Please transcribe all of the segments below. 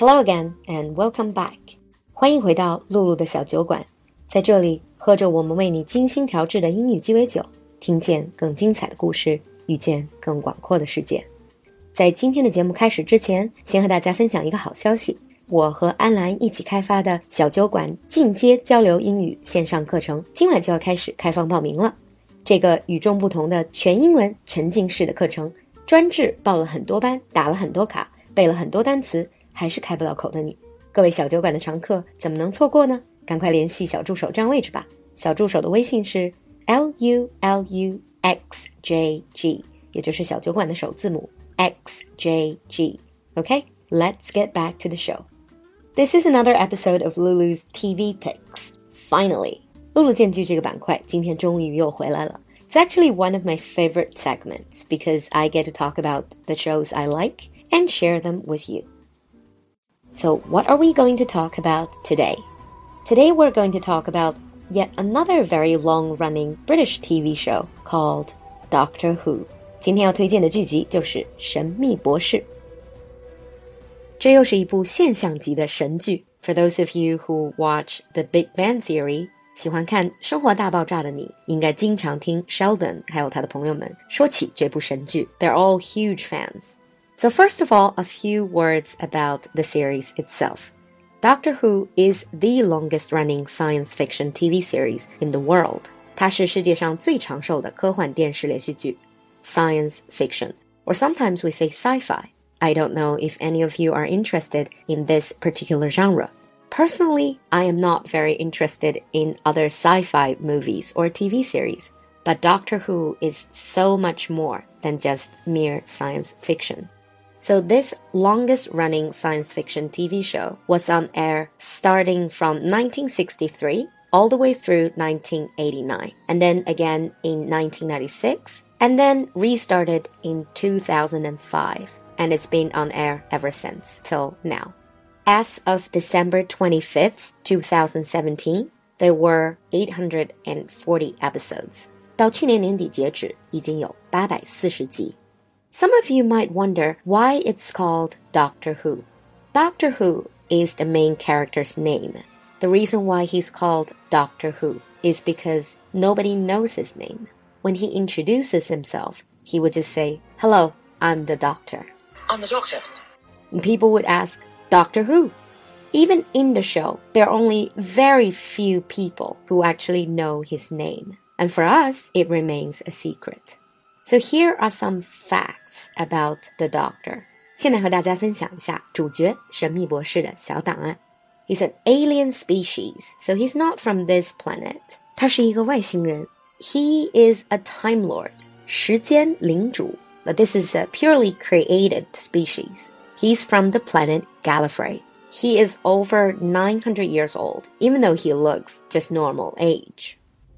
Hello again and welcome back. 欢迎回到露露的小酒馆，在这里喝着我们为你精心调制的英语鸡尾酒，听见更精彩的故事，遇见更广阔的世界。在今天的节目开始之前，先和大家分享一个好消息：我和安兰一起开发的小酒馆进阶交流英语线上课程，今晚就要开始开放报名了。这个与众不同的全英文沉浸式的课程，专治报了很多班、打了很多卡、背了很多单词还是开不了口的你。各位小酒馆的常客怎么能错过呢？赶快联系小助手占位置吧。小助手的微信是 l u l u x j g，也就是小酒馆的首字母 x j g。OK，let's、okay? get back to the show. This is another episode of Lulu's TV picks. Finally，璐璐荐剧这个板块今天终于又回来了。It's actually one of my favorite segments because I get to talk about the shows I like and share them with you. So, what are we going to talk about today? Today, we're going to talk about yet another very long running British TV show called Doctor Who. 今天要推荐的剧集就是《神秘博士》。这又是一部现象级的神剧。For those of you who watch The Big Bang Theory, 喜欢看《生活大爆炸》的你，应该经常听 Sheldon 还有他的朋友们说起这部神剧。They're all huge fans. So first of all, a few words about the series itself. Doctor Who is the longest running science fiction TV series in the world. 它是世界上最长寿的科幻电视连续剧，science fiction, or sometimes we say sci-fi. I don't know if any of you are interested in this particular genre. Personally, I am not very interested in other sci fi movies or TV series, but Doctor Who is so much more than just mere science fiction. So, this longest running science fiction TV show was on air starting from 1963 all the way through 1989, and then again in 1996, and then restarted in 2005, and it's been on air ever since till now. As of December 25th, 2017, there were 840 episodes. 到去年年底截止，已经有八百四十集。 Some of you might wonder why it's called Doctor Who. Doctor Who is the main character's name. The reason why he's called Doctor Who is because nobody knows his name. When he introduces himself, he would just say, Hello, I'm the doctor. I'm the doctor. And people would ask, Doctor Who. Even in the show, there are only very few people who actually know his name. And for us, it remains a secret. So here are some facts about the Doctor. 现在和大家分享一下主角神秘博士的小档案。He's an alien species, so he's not from this planet. 他是一个外星人。He is a Time Lord, 时间领主. But this is a purely created species. He's from the planet Gallifrey. He is over 900 years old, even though he looks just normal age.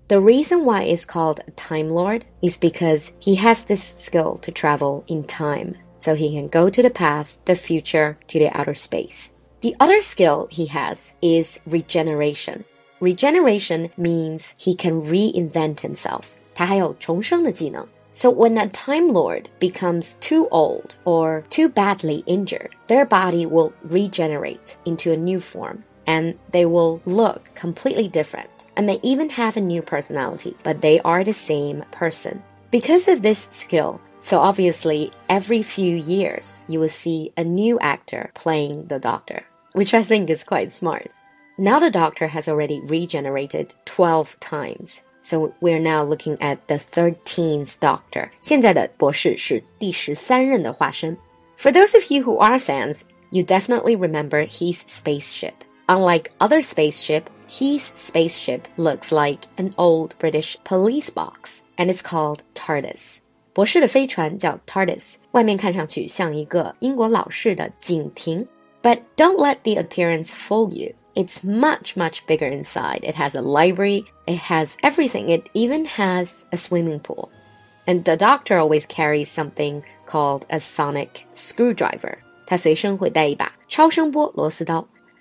The reason why it's called a Time Lord is because he has this skill to travel in time, so he can go to the past, the future, to the outer space. The other skill he has is regeneration. Regeneration means he can reinvent himself. 他还有重生的技能。so when a Time Lord becomes too old or too badly injured, their body will regenerate into a new form and they will look completely different and may even have a new personality, but they are the same person. Because of this skill, so obviously every few years you will see a new actor playing the doctor, which I think is quite smart. Now the doctor has already regenerated 12 times. So we're now looking at the thirteenth Doctor. 现在的博士是第十三任的化身。For those of you who are fans, you definitely remember his spaceship. Unlike other spaceship, his spaceship looks like an old British police box, and it's called TARDIS. 博士的飞船叫 TARDIS，外面看上去像一个英国老式的警亭。But don't let the appearance fool you. It's much, much bigger inside. It has a library, it has everything. It even has a swimming pool. And the doctor always carries something called a sonic screwdriver.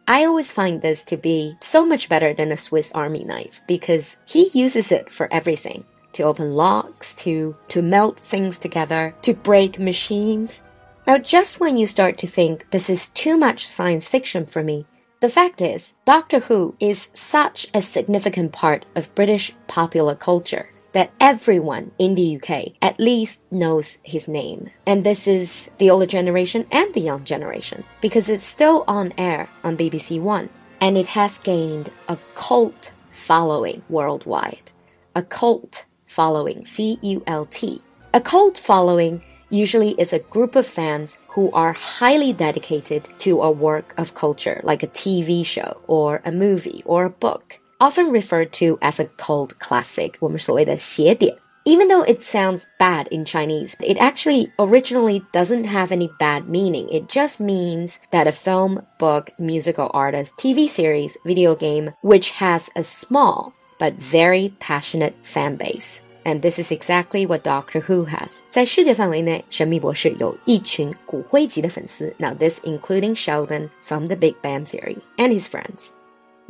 I always find this to be so much better than a Swiss army knife because he uses it for everything. To open locks, to, to melt things together, to break machines. Now, just when you start to think this is too much science fiction for me, the fact is, Doctor Who is such a significant part of British popular culture that everyone in the UK at least knows his name. And this is the older generation and the young generation because it's still on air on BBC One and it has gained a cult following worldwide. A cult following, C U L T. A cult following usually is a group of fans who are highly dedicated to a work of culture, like a TV show or a movie or a book, often referred to as a cult classic, 我们所谓的邪典. Even though it sounds bad in Chinese, it actually originally doesn't have any bad meaning. It just means that a film, book, musical artist, TV series, video game, which has a small but very passionate fan base. And this is exactly what Doctor Who has. 在世界范围内，神秘博士有一群骨灰级的粉丝。Now this including Sheldon from The Big Bang Theory and his friends.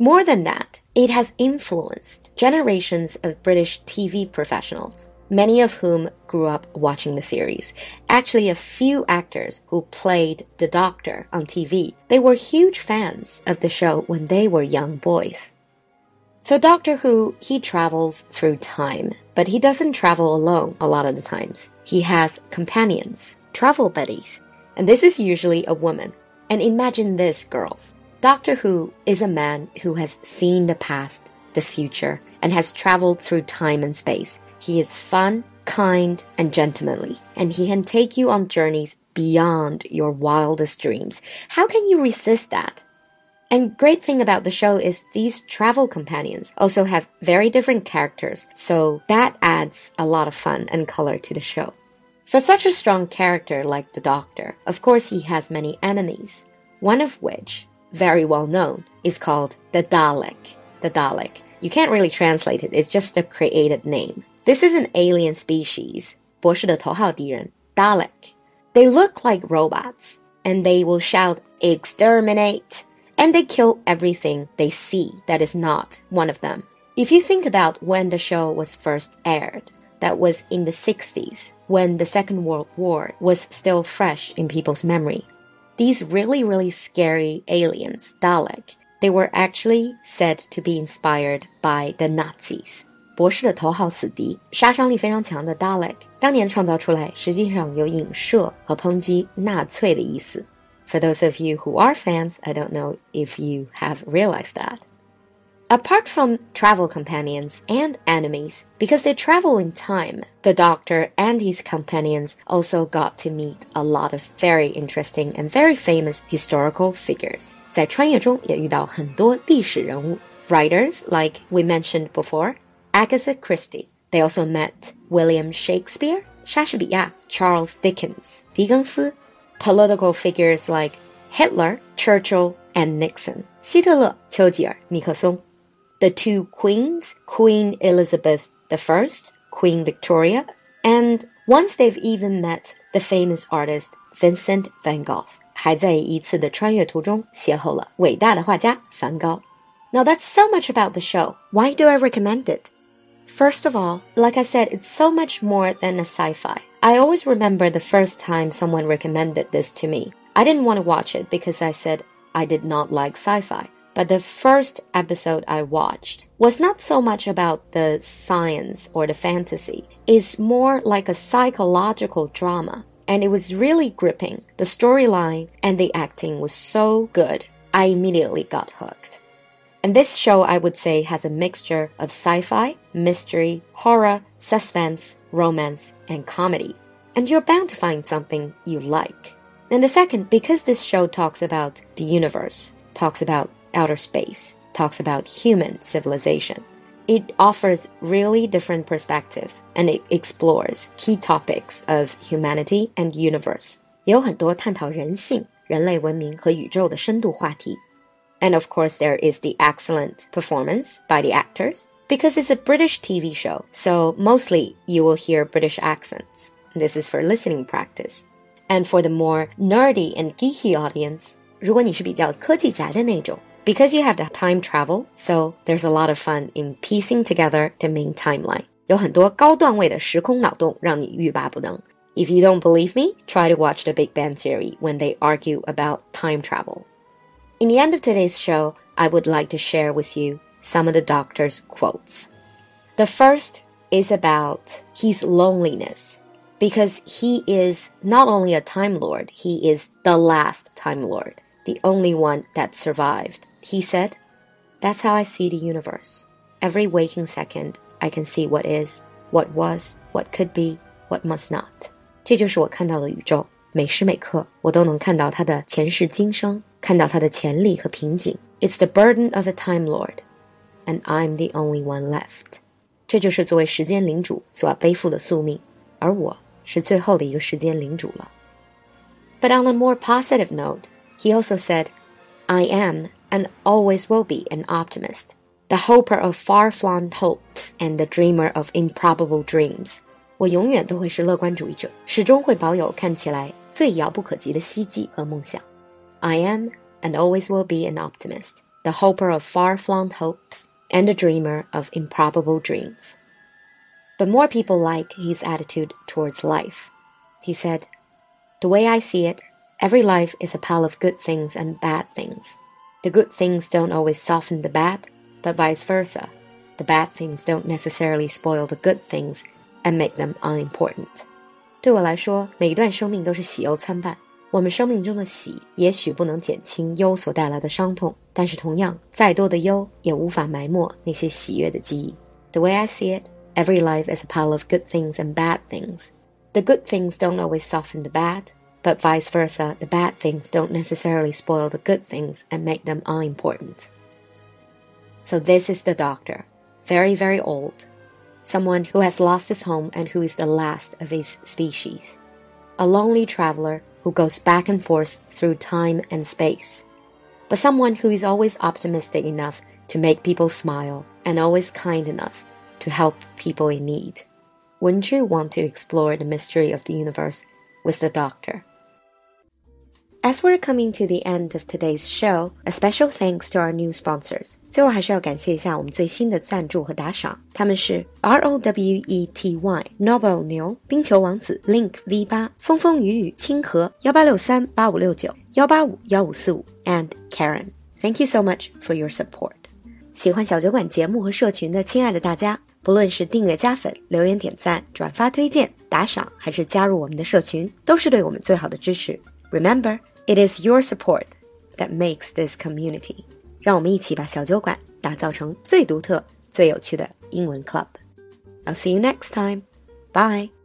More than that, it has influenced generations of British TV professionals, many of whom grew up watching the series. Actually, a few actors who played the Doctor on TV, they were huge fans of the show when they were young boys. So Doctor Who, he travels through time, but he doesn't travel alone a lot of the times. He has companions, travel buddies, and this is usually a woman. And imagine this, girls. Doctor Who is a man who has seen the past, the future, and has traveled through time and space. He is fun, kind, and gentlemanly, and he can take you on journeys beyond your wildest dreams. How can you resist that? And great thing about the show is these travel companions also have very different characters, so that adds a lot of fun and color to the show. For such a strong character like the Doctor, of course he has many enemies, one of which, very well known, is called the Dalek. The Dalek. You can't really translate it, it's just a created name. This is an alien species, 博士的头号敌人, Dalek. They look like robots, and they will shout, exterminate, and they kill everything they see that is not one of them. If you think about when the show was first aired, that was in the 60s, when the Second World War was still fresh in people's memory. These really, really scary aliens, Dalek, they were actually said to be inspired by the Nazis. 博士的头号死敌，杀伤力非常强的 Dalek，当年创造出来，实际上有影射和抨击纳粹的意思。for those of you who are fans, I don't know if you have realized that. Apart from travel companions and enemies, because they travel in time, the Doctor and his companions also got to meet a lot of very interesting and very famous historical figures. 在穿越中也遇到很多历史人物. Writers like we mentioned before, Agatha Christie. They also met William Shakespeare, 莎士比亚, Charles Dickens, 狄更斯, political figures like Hitler, Churchill, and Nixon. 希特勒、丘吉尔、尼克松. The two queens, Queen Elizabeth I, Queen Victoria, and once they've even met the famous artist Vincent van Gogh. 还在一次的穿越途中邂逅了伟大的画家梵高. Now that's so much about the show. Why do I recommend it? First of all, like I said, it's so much more than a sci-fi. I always remember the first time someone recommended this to me. I didn't want to watch it because I said I did not like sci fi. But the first episode I watched was not so much about the science or the fantasy. It's more like a psychological drama. And it was really gripping. The storyline and the acting was so good. I immediately got hooked. And this show, I would say, has a mixture of sci fi, mystery, horror, suspense, romance, and comedy. And you're bound to find something you like. And the second, because this show talks about the universe, talks about outer space, talks about human civilization, it offers really different perspective and it explores key topics of humanity and universe. 也有很多探讨人性、人类文明和宇宙的深度话题。And of course, there is the excellent performance by the actors because it's a British TV show, so mostly you will hear British accents. This is for listening practice. And for the more nerdy and geeky audience, 如果你是比较科技宅的那种, because you have the time travel, so there's a lot of fun in piecing together the main timeline. 有很多高段位的时空脑洞让你欲罢不能。 If you don't believe me, try to watch The Big Bang Theory when they argue about time travel. In the end of today's show, I would like to share with you some of the doctor's quotes. The first is about his loneliness because he is not only a Time Lord, he is the last Time Lord, the only one that survived. He said, That's how I see the universe. Every waking second, I can see what is, what was, what could be, what must not. 这就是我看到的宇宙，每时每刻我都能看到它的前世今生，看到它的潜力和瓶颈。It's the burden of a Time Lord, and I'm the only one left. 这就是作为时间领主所要背负的宿命，而我是最后的一个时间领主了。But on a more positive note, he also said, I am and always will be an optimist, the hoper of far flung hopes and the dreamer of improbable dreams. 我永远都会是乐观主义者，始终会保有看起来最遥不可及的希冀和梦想。I am and always will be an optimist, the hoper of far flung hopes and a dreamer of improbable dreams. But more people like his attitude towards life. He said, The way I see it, every life is a pile of good things and bad things. The good things don't always soften the bad, but vice versa. The bad things don't necessarily spoil the good things and make them unimportant. 对我来说，每一段生命都是喜忧参半。我们生命中的喜也许不能减轻忧所带来的伤痛，但是同样，再多的忧也无法埋没那些喜悦的记忆。The way I see it. Every life is a pile of good things and bad things. The good things don't always soften the bad, but vice versa, the bad things don't necessarily spoil the good things and make them unimportant. So, this is the doctor, very, very old, someone who has lost his home and who is the last of his species, a lonely traveler who goes back and forth through time and space, but someone who is always optimistic enough to make people smile and always kind enough to help people in need. Wouldn't you want to explore the mystery of the universe with the doctor? As we're coming to the end of today's show, a special thanks to our new sponsors. 最后还是要感谢一下我们最新的赞助和打赏，他们是 R O W E T Y、Nobel 牛、冰球王子、Link V 八、风风雨雨、清河幺八六三八五六九幺八五幺五四五 and Karen. Thank you so much for your support. 喜欢小酒馆节目和社群的亲爱的大家，不论是订阅、加粉、留言、点赞、转发、推荐、打赏，还是加入我们的社群，都是对我们最好的支持。Remember, it is your support that makes this community。让我们一起把小酒馆打造成最独特、最有趣的英文 club。I'll see you next time. Bye.